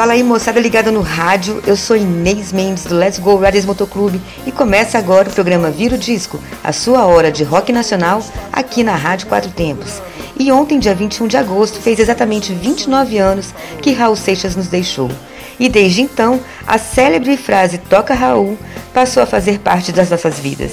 Fala aí, moçada ligada no rádio. Eu sou Inês Mendes do Let's Go Riders Motoclube e começa agora o programa Vira o Disco, a sua hora de rock nacional aqui na Rádio Quatro Tempos. E ontem, dia 21 de agosto, fez exatamente 29 anos que Raul Seixas nos deixou. E desde então, a célebre frase Toca Raul passou a fazer parte das nossas vidas.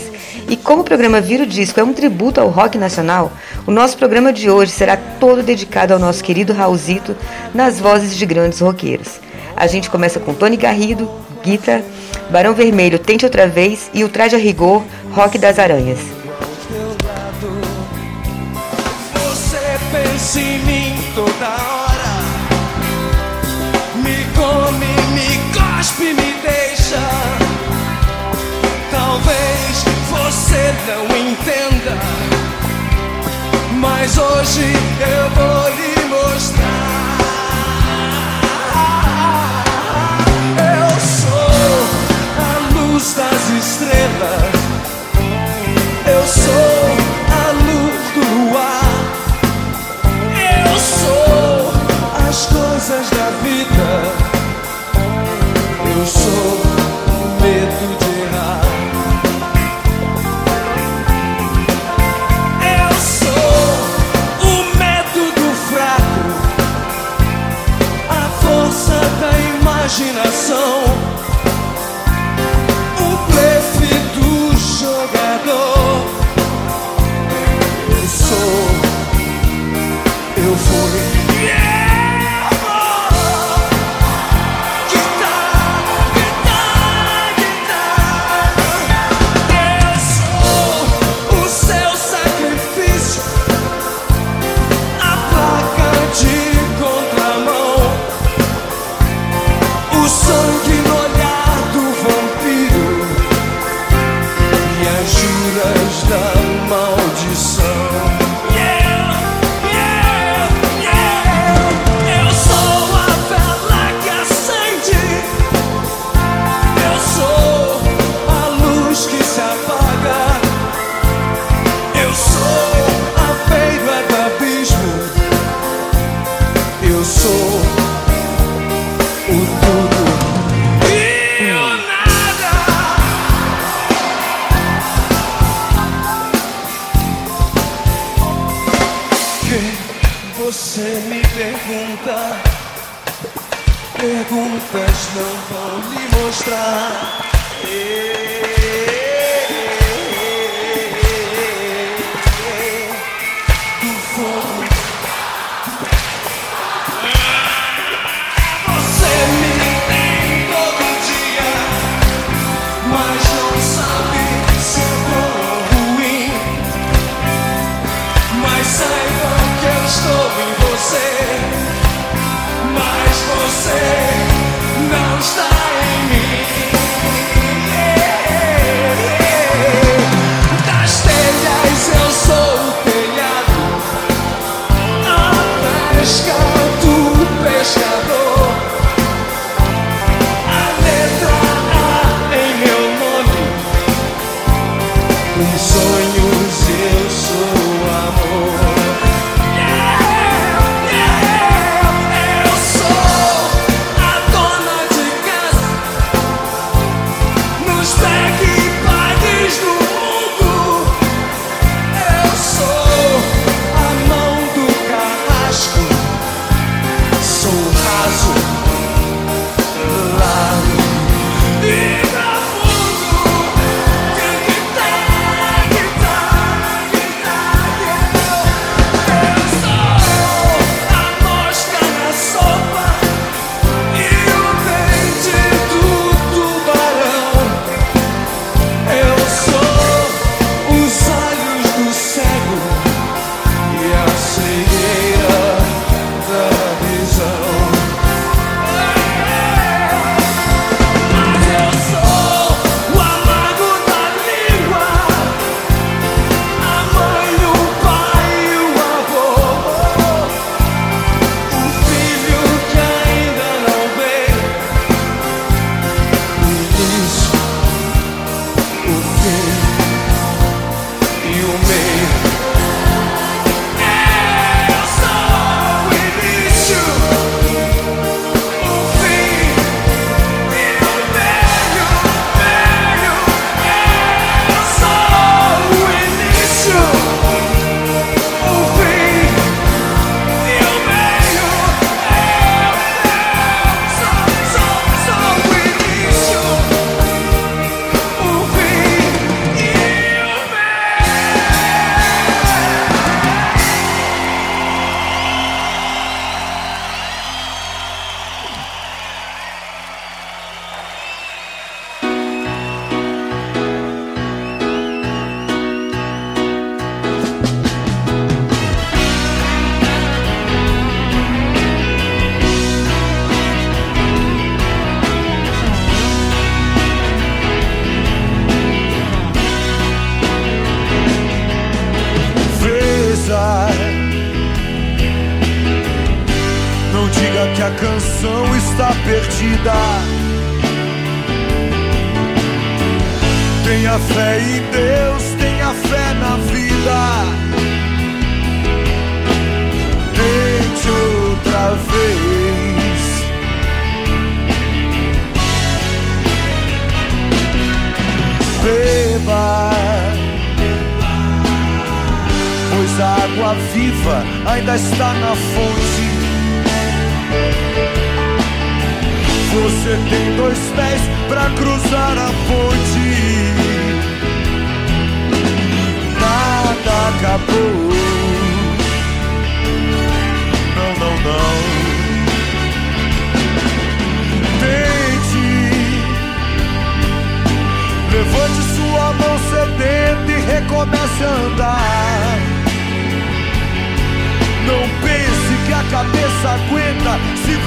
E como o programa Vira o Disco é um tributo ao rock nacional, o nosso programa de hoje será todo dedicado ao nosso querido Raulzito nas vozes de grandes roqueiros. A gente começa com Tony Garrido, Guita, Barão Vermelho, Tente Outra Vez e o Traje a Rigor, Rock das Aranhas. Você pensa em mim toda hora você não entenda. Mas hoje eu vou lhe mostrar. Eu sou a luz das estrelas. Eu sou a luz do luar Eu sou as coisas da vida. Eu sou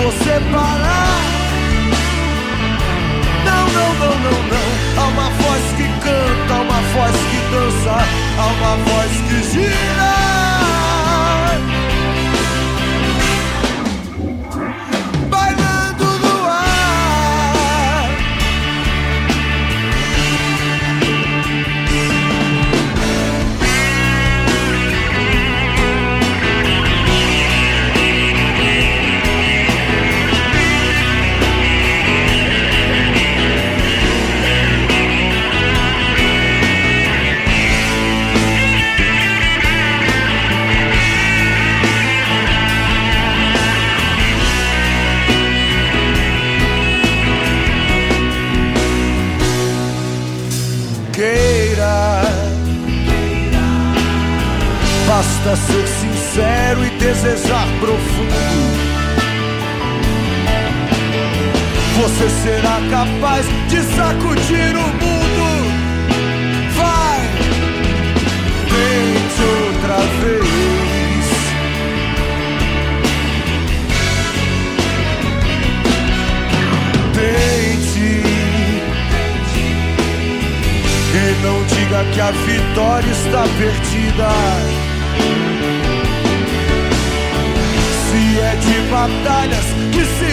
você parar. Não, não, não, não, não. Há uma voz que canta, há uma voz que dança, há uma voz que gira. Basta ser sincero e desejar profundo. Você será capaz de sacudir o mundo. Vai, tente outra vez. Tente. E não diga que a vitória está perdida. pop. You see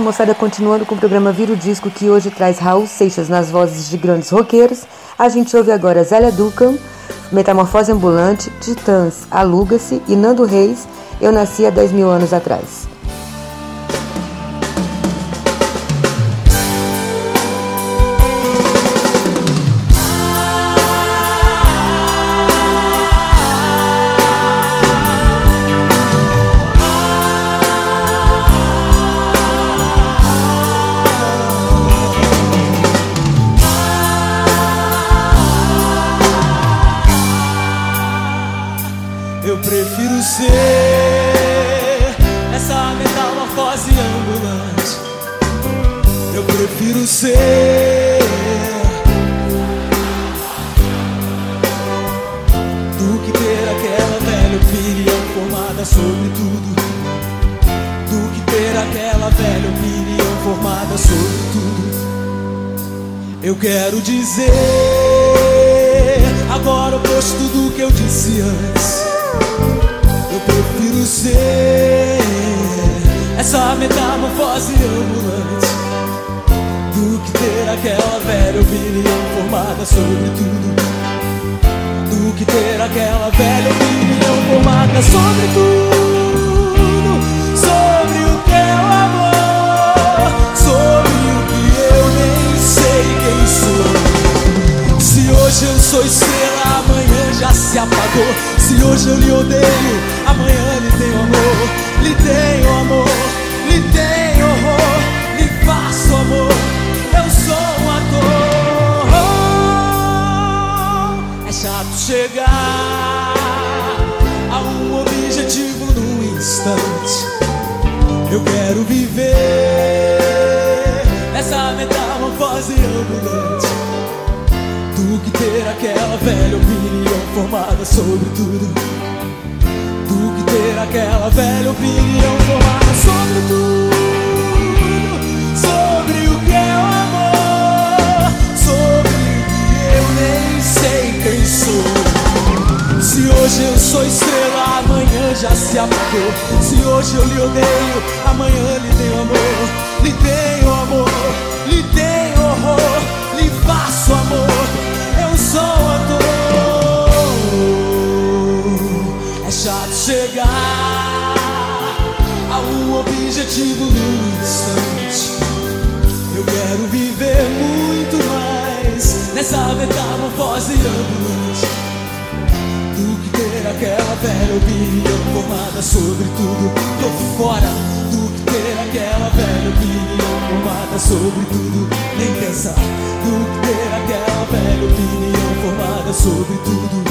isso, moçada. Continuando com o programa Vira o Disco, que hoje traz Raul Seixas nas vozes de grandes roqueiros. A gente ouve agora Zélia Ducan, Metamorfose Ambulante, Titãs, Aluga-se e Nando Reis, Eu Nasci há 10 mil anos atrás. Ser do que ter aquela velha opinião formada sobre tudo. Do que ter aquela velha opinião formada sobre tudo. Eu quero dizer agora oposto do que eu disse antes. Eu prefiro ser essa metamorfose ambulante que ter aquela velha opinião formada sobre tudo. Do que ter aquela velha opinião formada sobre tudo. Sobre o o amor, sobre o que eu nem sei quem sou. Se hoje eu sou estrela, amanhã já se apagou. Se hoje eu lhe odeio, amanhã lhe tenho amor. Lhe tenho amor, lhe tenho chegar a um objetivo num instante. Eu quero viver essa metamorfose ambulante do que ter aquela velha opinião formada sobre tudo. Do que ter aquela velha opinião formada sobre tudo. Hoje eu sou estrela, amanhã já se apagou. Se hoje eu lhe odeio, amanhã lhe tenho amor. Lhe tenho amor, lhe tenho horror, lhe faço amor. Eu sou ator. É chato chegar a um objetivo num instante. Eu quero viver muito mais nessa metamorfose ambulante aquela velha opinião formada sobre tudo. Tô fora do que ter aquela velha opinião formada sobre tudo. Nem pensar do que ter aquela velha opinião formada sobre tudo.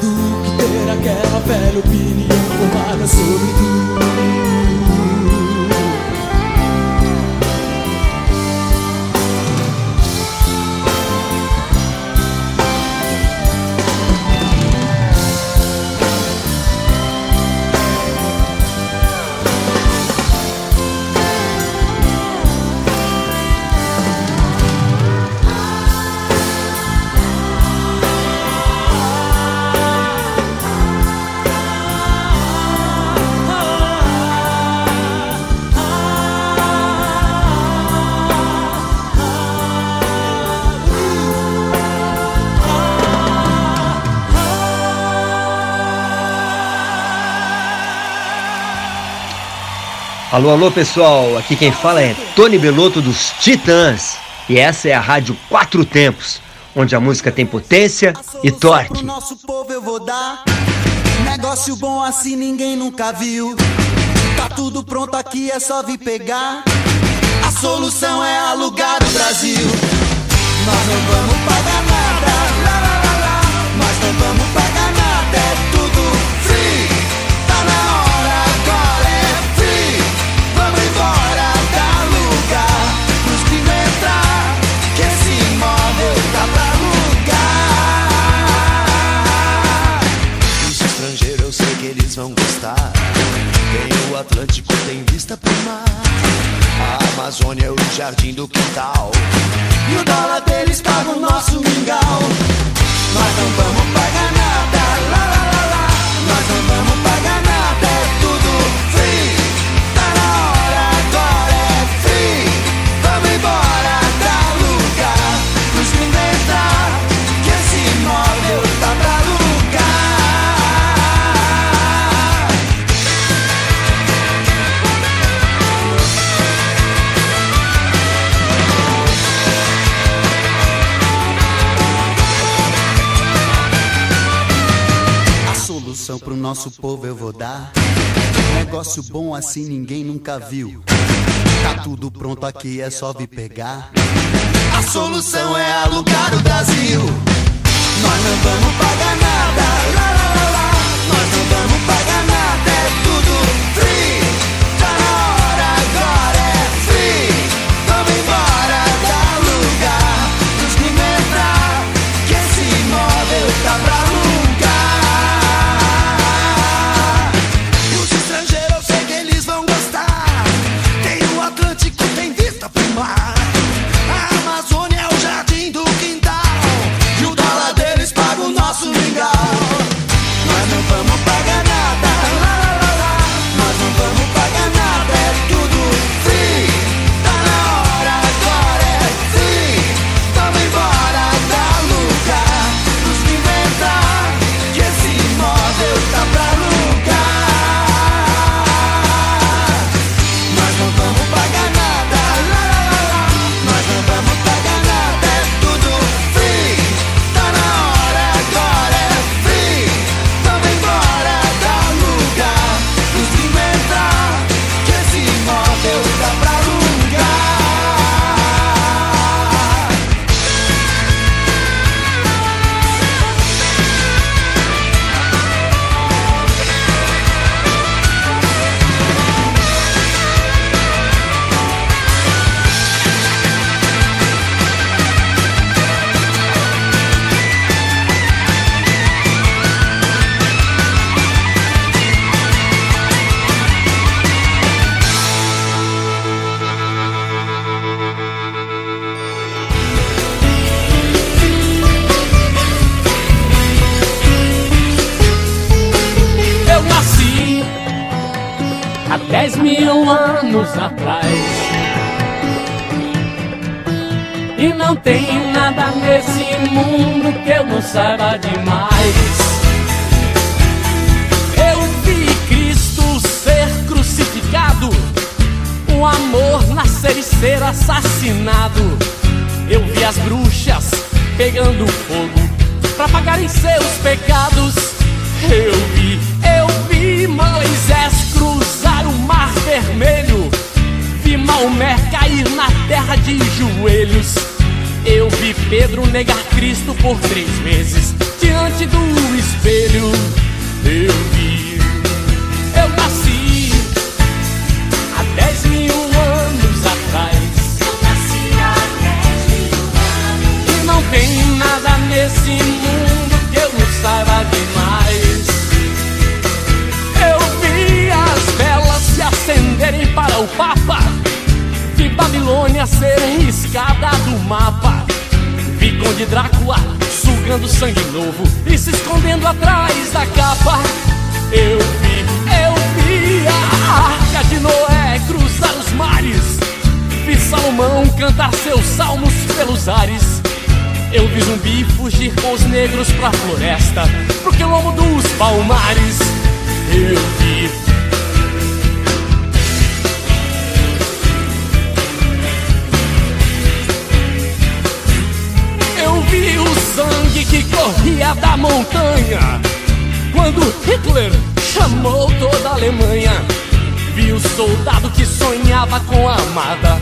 Do que ter aquela velha opinião formada sobre tudo. Alô, alô pessoal, aqui quem fala é Tony Belotto dos Titãs e essa é a Rádio Quatro Tempos, onde a música tem potência e torque. Pro nosso povo eu vou dar negócio bom assim ninguém nunca viu. Tá tudo pronto aqui, é só vir pegar. A solução é alugar o Brasil. Nós não vamos Negócio bom assim ninguém nunca viu. Tá tudo pronto aqui, é só vir pegar. A solução é alugar o Brasil. Nós não vamos pagar nada. Lá, lá, lá, lá. Nós não vamos pagar de joelhos. Eu vi Pedro negar Cristo por três meses diante do espelho. Eu vi, eu nasci há dez mil anos atrás. E não tem nada nesse mundo que eu não saiba demais. Eu vi as velas se acenderem para o Papa. Babilônia ser riscada do mapa. Vi Conde Drácula sugando sangue novo e se escondendo atrás da capa. Eu vi, eu vi a arca de Noé cruzar os mares. Vi Salomão cantar seus salmos pelos ares. Eu vi zumbi fugir com os negros pra floresta, pro quilombo dos palmares. Eu vi. O sangue que corria da montanha quando Hitler chamou toda a Alemanha. Vi o soldado que sonhava com a amada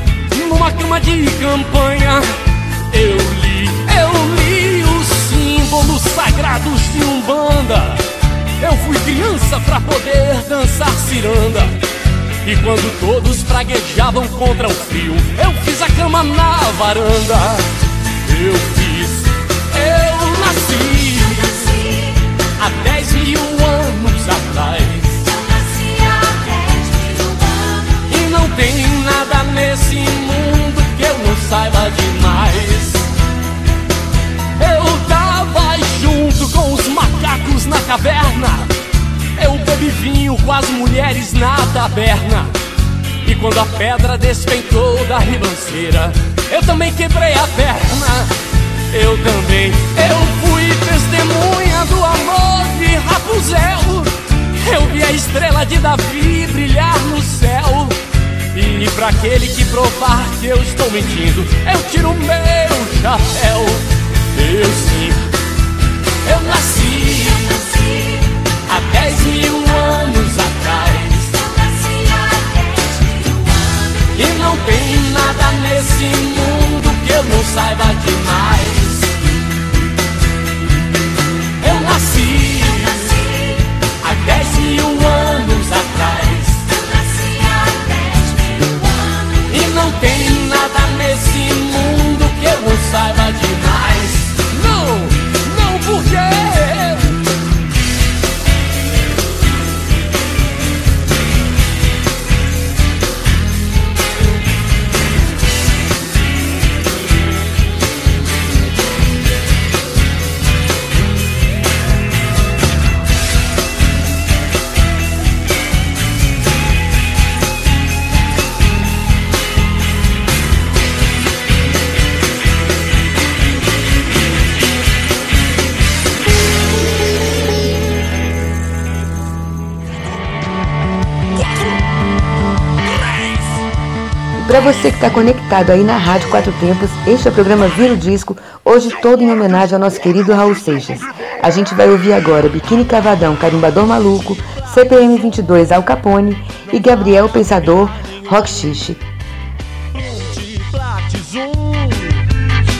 numa cama de campanha. Eu li, eu li os símbolos sagrados de Umbanda. Eu fui criança pra poder dançar ciranda. E quando todos praguejavam contra o frio, eu fiz a cama na varanda. Eu eu nasci há 10 mil anos atrás. E não tem nada nesse mundo que eu não saiba demais. Eu tava junto com os macacos na caverna. Eu bebi vinho com as mulheres na taberna. E quando a pedra despencou da ribanceira, eu também quebrei a perna. Eu também, eu testemunha do amor de Rapunzel. Eu vi a estrela de Davi brilhar no céu. E pra aquele que provar que eu estou mentindo, eu tiro meu chapéu. Eu sim, eu nasci há dez mil anos atrás. E não tem nada nesse mundo que eu não saiba demais. Eu nasci há dez mil anos atrás. E não tem nada nesse mundo que eu não saiba demais. Não, não por Para você que está conectado aí na Rádio Quatro Tempos, este é o programa Vira o Disco, hoje todo em homenagem ao nosso querido Raul Seixas. A gente vai ouvir agora Biquíni Cavadão, Carimbador Maluco, CPM 22 Al Capone e Gabriel Pensador, Rock Xixi.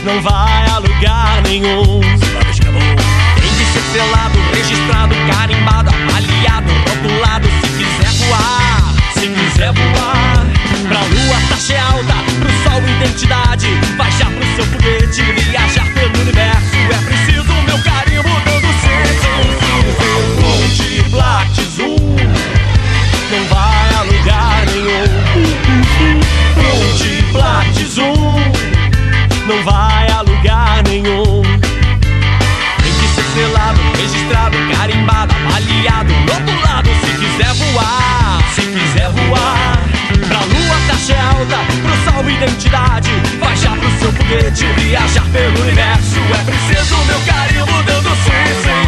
não vai a lugar nenhum. Tem que ser selado, registrado, carimbado, avaliado, rotulado. Se quiser voar, se quiser voar, pra lua taxa é alta, pro sol identidade. Já pro seu foguete, viajar pelo universo. É preciso meu carimbo dando sim, sim. De Platizum não vai a lugar nenhum. Multiplatizum não vai a lugar nenhum. Tem que ser selado, registrado, carimbado, avaliado, identidade. Já pro seu foguete, viajar pelo universo. É preciso meu carimbo dando sim, sim, sim,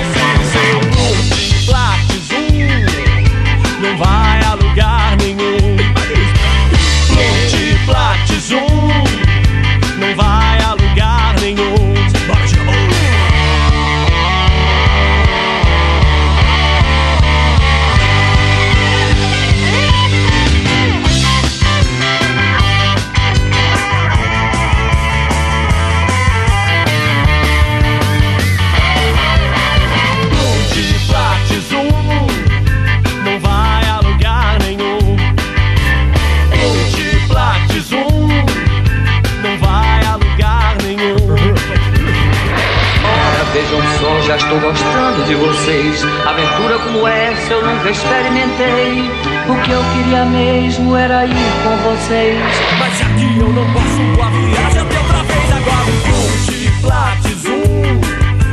vejam só, já estou gostando de vocês. Aventura como essa eu nunca experimentei. O que eu queria mesmo era ir com vocês. Mas já que eu não posso, a viagem até outra vez agora. Multiplatizum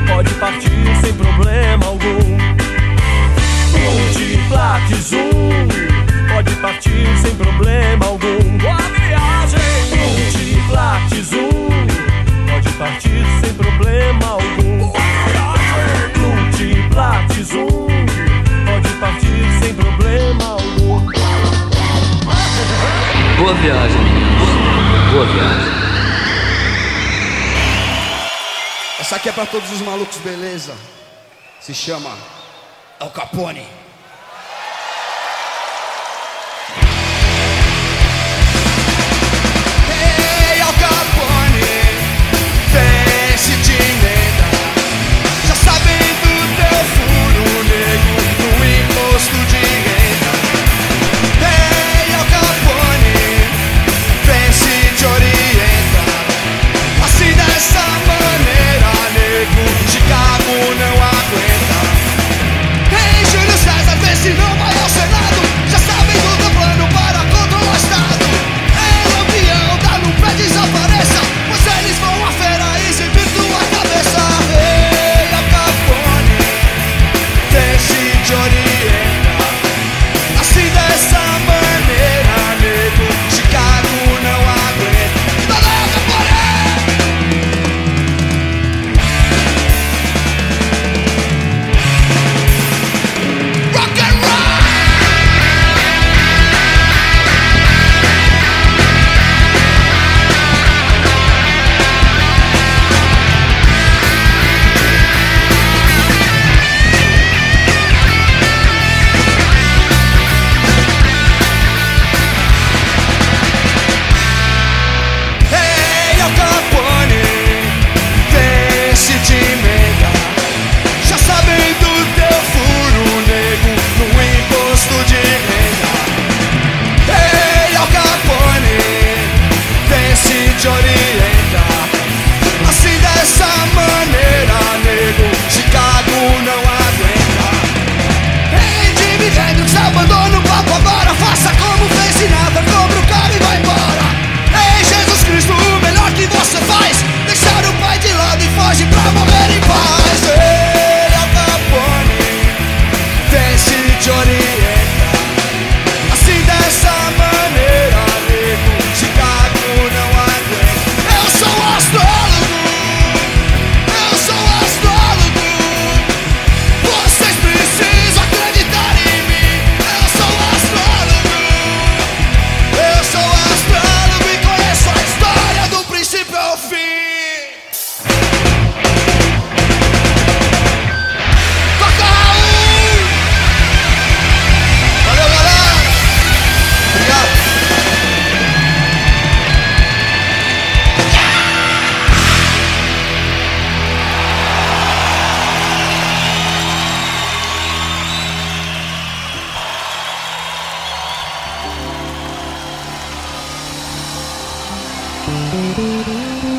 pode partir sem problema algum. Multiplatizum pode partir sem problema algum. Boa viagem. Multiplatizum pode partir sem problema algum. Boa viagem. Multiplatizum pode partir sem problema algum. Boa viagem, meninos. Boa viagem. Essa aqui é pra todos os malucos, beleza? Se chama Al Capone.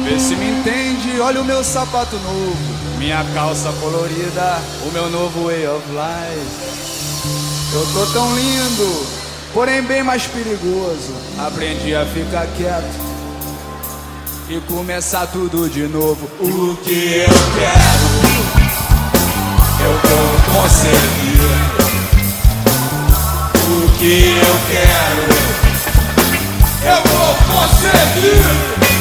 Vê se me entende, olha o meu sapato novo, minha calça colorida, o meu novo way of life. Eu tô tão lindo, porém bem mais perigoso. Aprendi a ficar quieto e começar tudo de novo. O que eu quero, eu vou conseguir. O que eu quero, eu vou conseguir.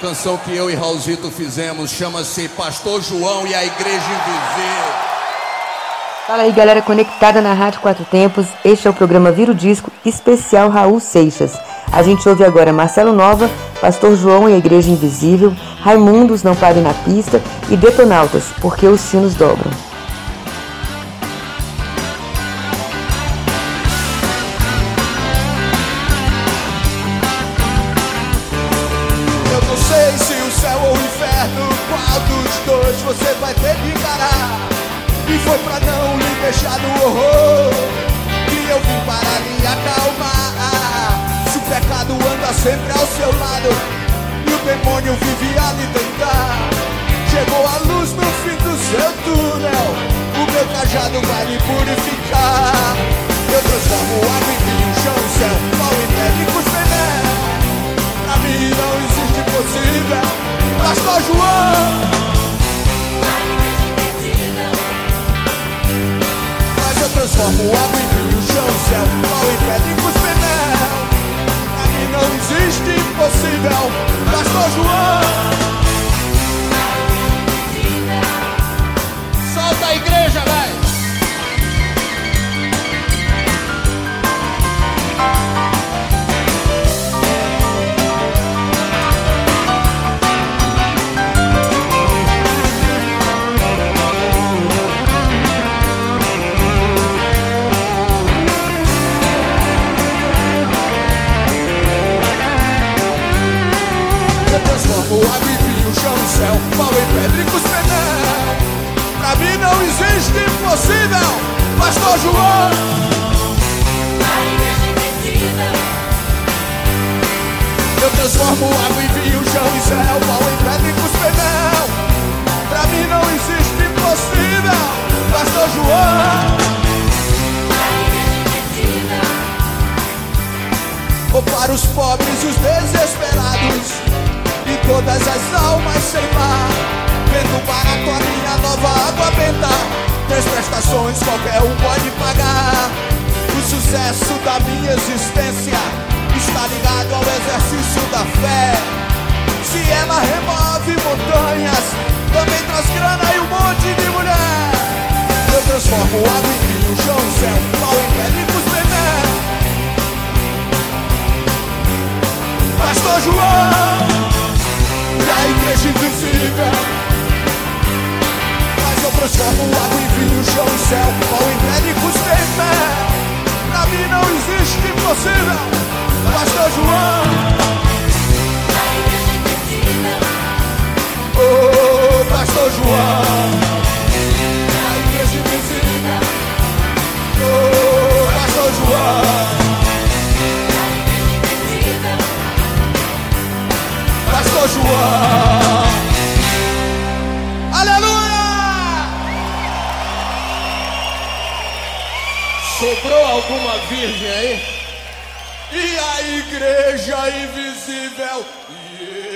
canção que eu e Raulzito fizemos, chama-se Pastor João e a Igreja Invisível. Fala aí galera conectada na Rádio Quatro Tempos, este é o programa Viro Disco especial Raul Seixas. A gente ouve agora Marcelo Nova, Pastor João e a Igreja Invisível, Raimundos Não Pare na Pista e Detonautas, Porque os Sinos Dobram. sempre ao seu lado E o demônio vive a lhe tentar. Chegou a luz no fim do seu túnel O meu cajado vai lhe purificar. Eu transformo água em vinho, chão, céu, pau e neve com veneno Pra mim não existe possível Pastor João. Mas eu transformo água em vinho, chão, céu, pau e neve com existe impossível. Pastor João, solta a igreja, vai. virgem aí. E a igreja invisível. Yeah.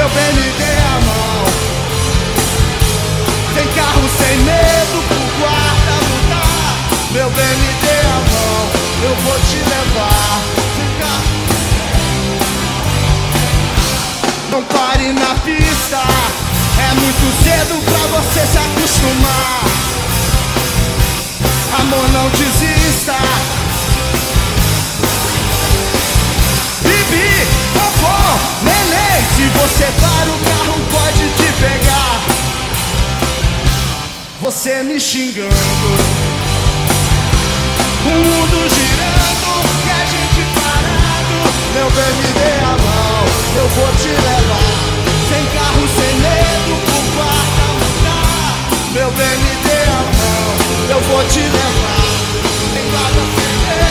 meu bem, me dê a mão. Sem carro, sem medo, pro guarda lutar. Meu bem, me dê a mão, eu vou te levar. Sem carro. Não pare na pista, é muito cedo pra você se acostumar. Amor, não desista. Se você para o carro pode te pegar. Você me xingando, o mundo girando e a gente parado. Meu bem, me dê a mão, eu vou te levar. Sem carro, sem medo, por quarta lugar. Meu bem, me dê a mão, eu vou te levar. Sem guarda, sem medo,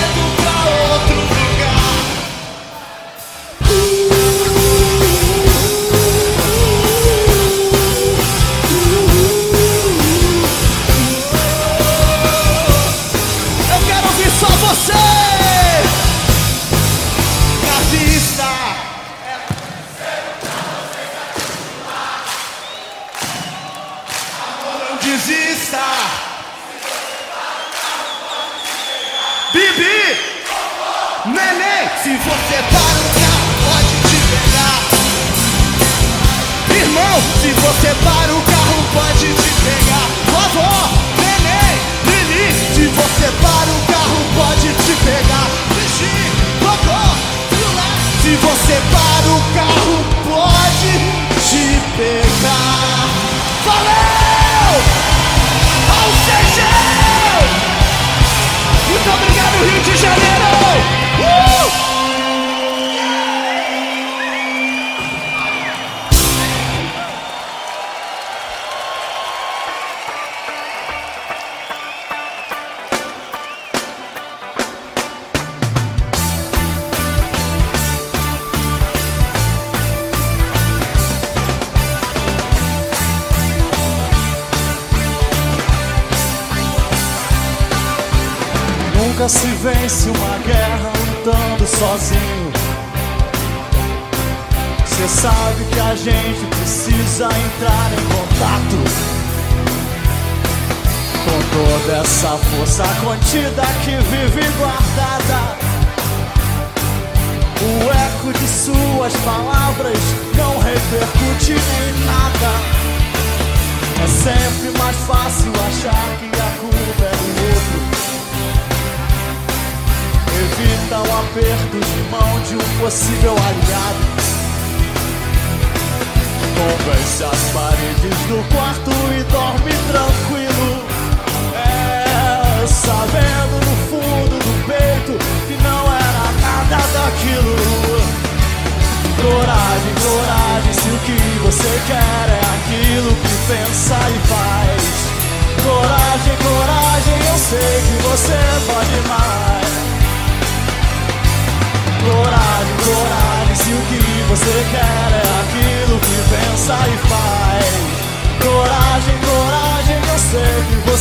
to partir cube.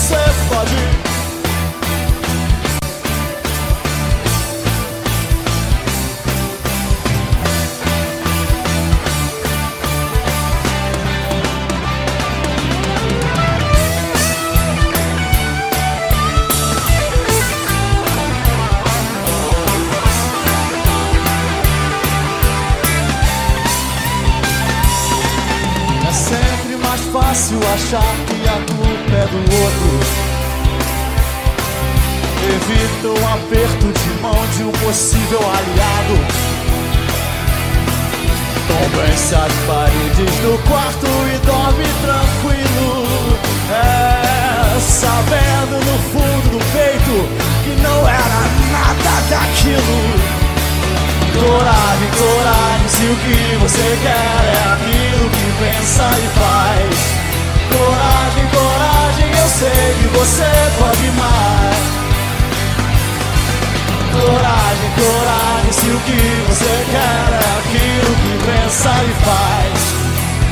Você pode. O aperto de mão de um possível aliado. Convence as paredes do quarto e dorme tranquilo. É, sabendo no fundo do peito que não era nada daquilo. Coragem, coragem, se o que você quer é aquilo que pensa e faz. Coragem, coragem, eu sei que você pode mais. Coragem, coragem, se o que você quer é aquilo que pensa e faz.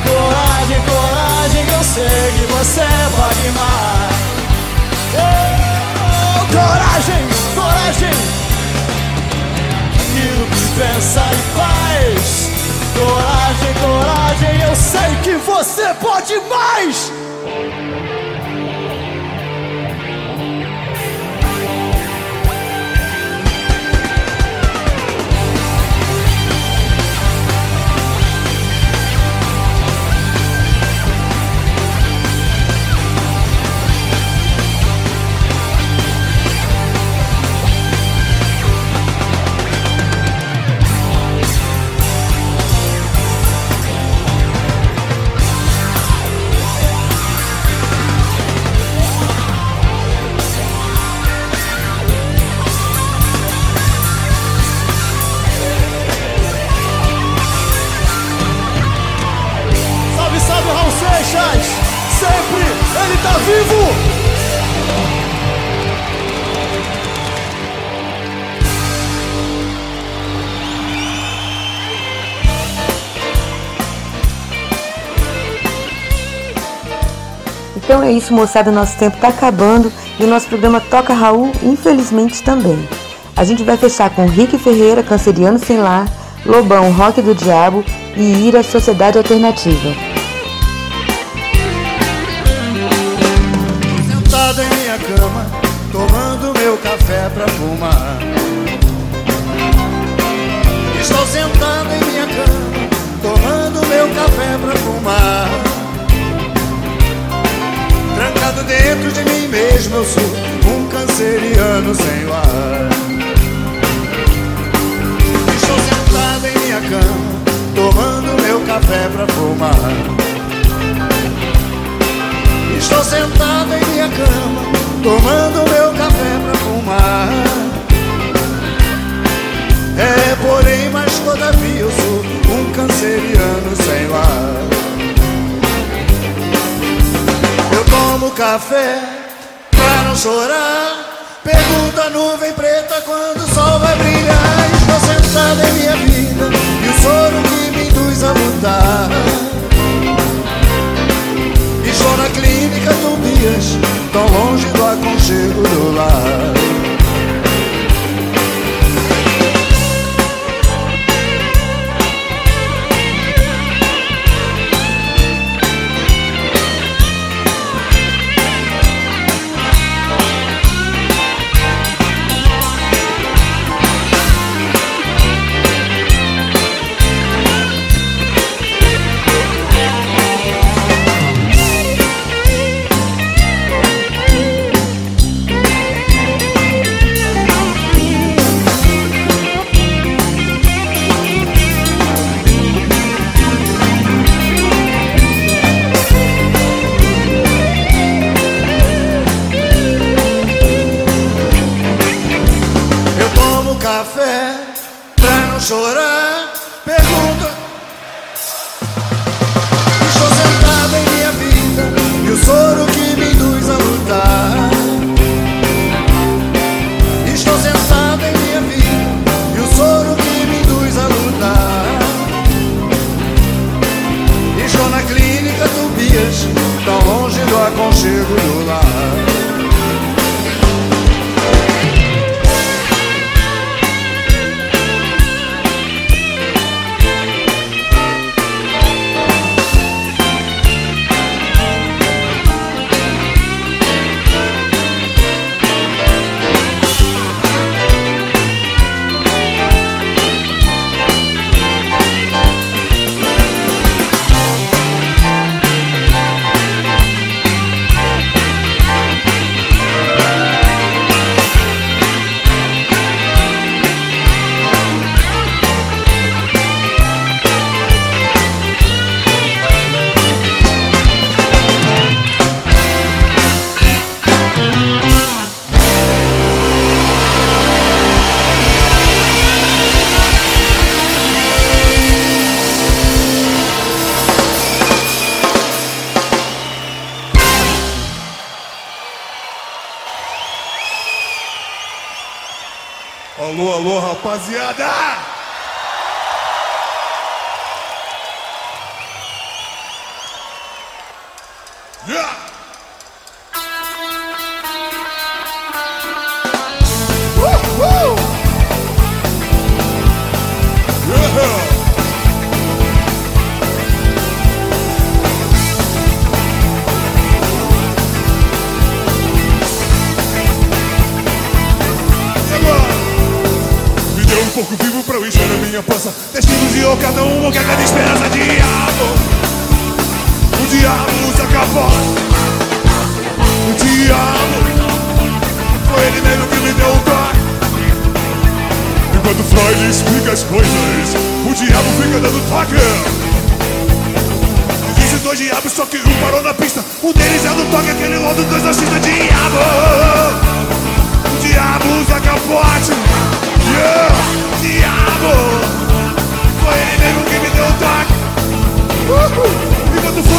Coragem, coragem, eu sei que você pode mais. Oh, coragem, coragem aquilo que pensa e faz. Coragem, coragem, eu sei que você pode mais. Isso, moçada, nosso tempo está acabando e o nosso programa Toca Raul, infelizmente, também. A gente vai fechar com Rick Ferreira, Canceriano Sem Lar, Lobão, Rock do Diabo e Ira, Sociedade Alternativa. Sentado em minha cama, tomando meu café pra fumar. Estou sentado em minha cama, tomando meu café pra fumar. Trancado dentro de mim mesmo, eu sou um canceriano sem lar. Estou sentado em minha cama, tomando meu café pra fumar. Estou sentado em minha cama, tomando meu café pra fumar. É, porém, mas todavia eu sou um canceriano sem lar. Eu tomo café pra não chorar. Pergunta a nuvem preta quando o sol vai brilhar.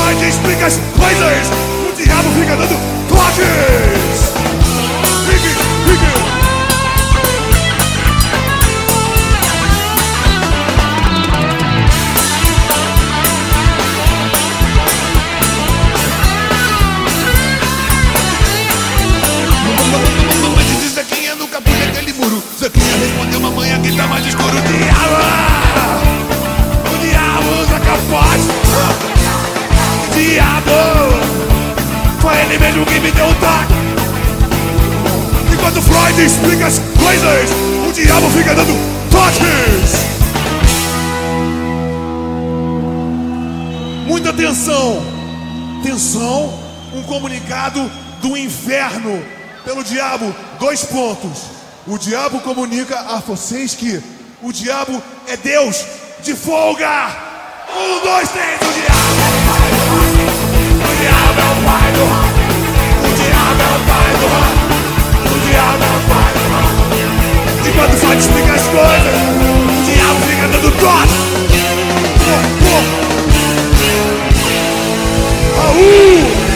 Freud explica as coisas O diabo fica dando toques diabo, dois pontos. O diabo comunica a vocês que o diabo é Deus de folga. Um, dois, três, o diabo é o pai do rock. O diabo é o pai do rock. O diabo é o pai do rock. O diabo é o pai do rock. Enquanto só te explica as coisas, o diabo fica dando toque. Raul!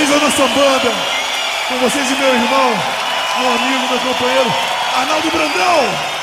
vocês a nossa banda, com vocês e meu irmão, meu amigo, meu companheiro, Arnaldo Brandão.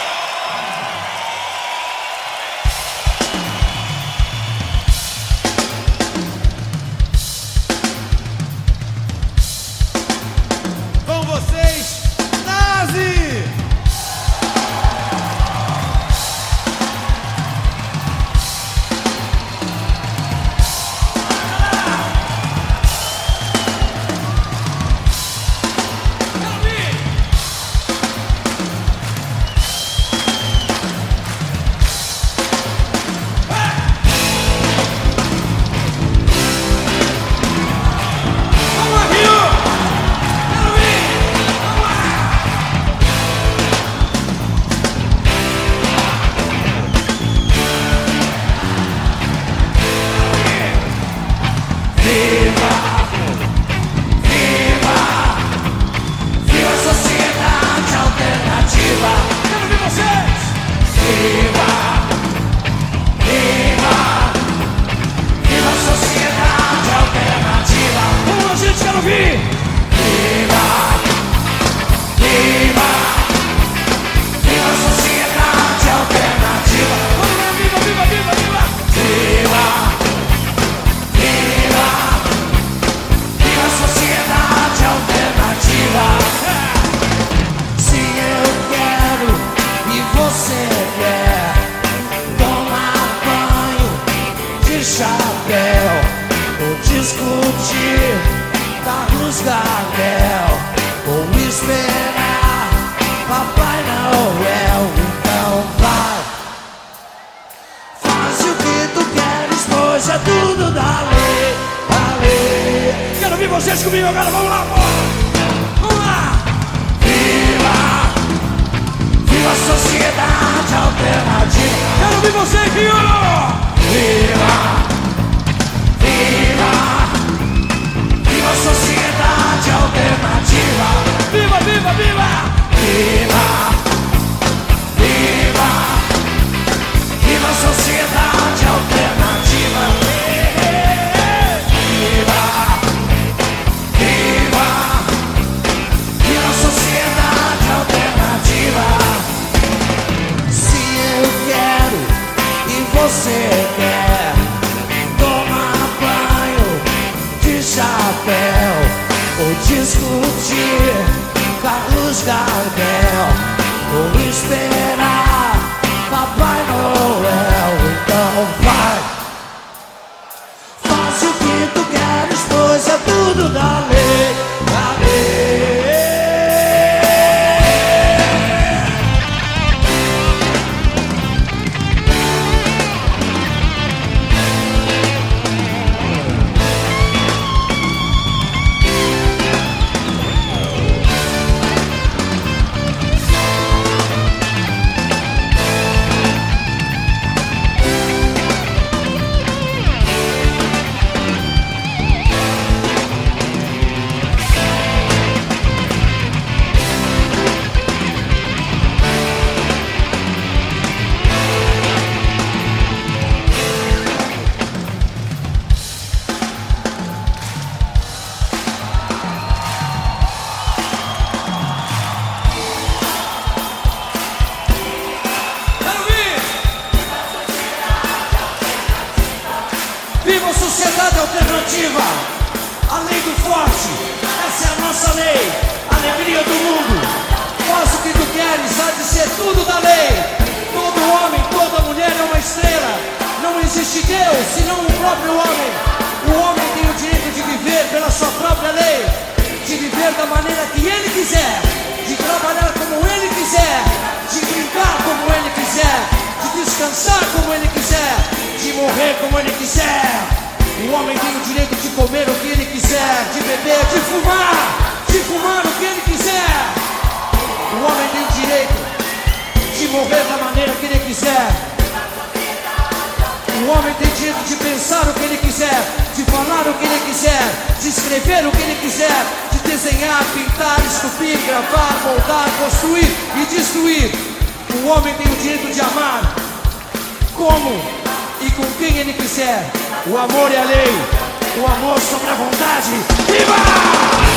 Sociedade alternativa, a lei do forte, essa é a nossa lei, alegria do mundo. Faz o que tu queres, há de ser tudo da lei. Todo homem, toda mulher é uma estrela. Não existe Deus senão o próprio homem. O homem tem o direito de viver pela sua própria lei, de viver da maneira que ele quiser, de trabalhar como ele quiser, de brincar como ele quiser, de descansar como ele quiser, de morrer como ele quiser. O homem tem o direito de comer o que ele quiser, de beber, de fumar, de fumar o que ele quiser. O homem tem o direito de morrer da maneira que ele quiser. O homem tem direito de pensar o que ele quiser, de falar o que ele quiser, de escrever o que ele quiser, de desenhar, pintar, esculpir, gravar, moldar, construir e destruir. O homem tem o direito de amar como e com quem ele quiser. O amor é a lei, o amor sobre a vontade. Viva!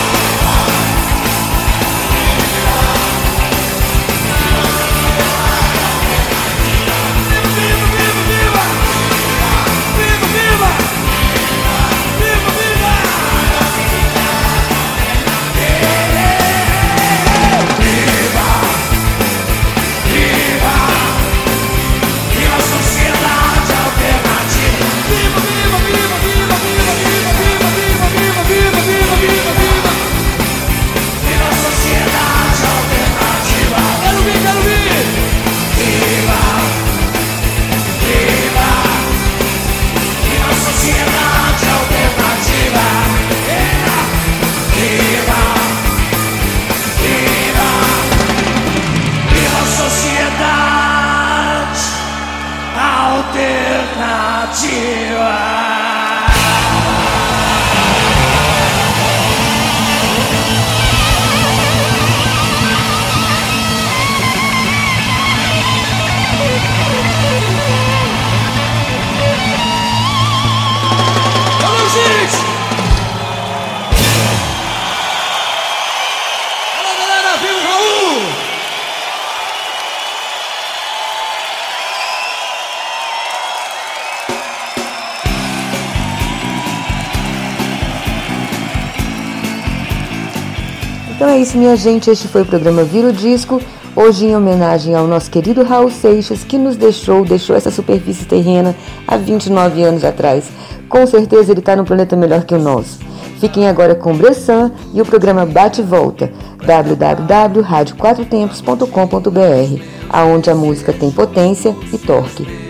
Isso, minha gente. Este foi o programa Vira o Disco. Hoje, em homenagem ao nosso querido Raul Seixas, que nos deixou, deixou essa superfície terrena há 29 anos atrás. Com certeza ele está num planeta melhor que o nosso. Fiquem agora com Bressan e o programa Bate e Volta, www.radioquatrotempos.com.br, aonde a música tem potência e torque.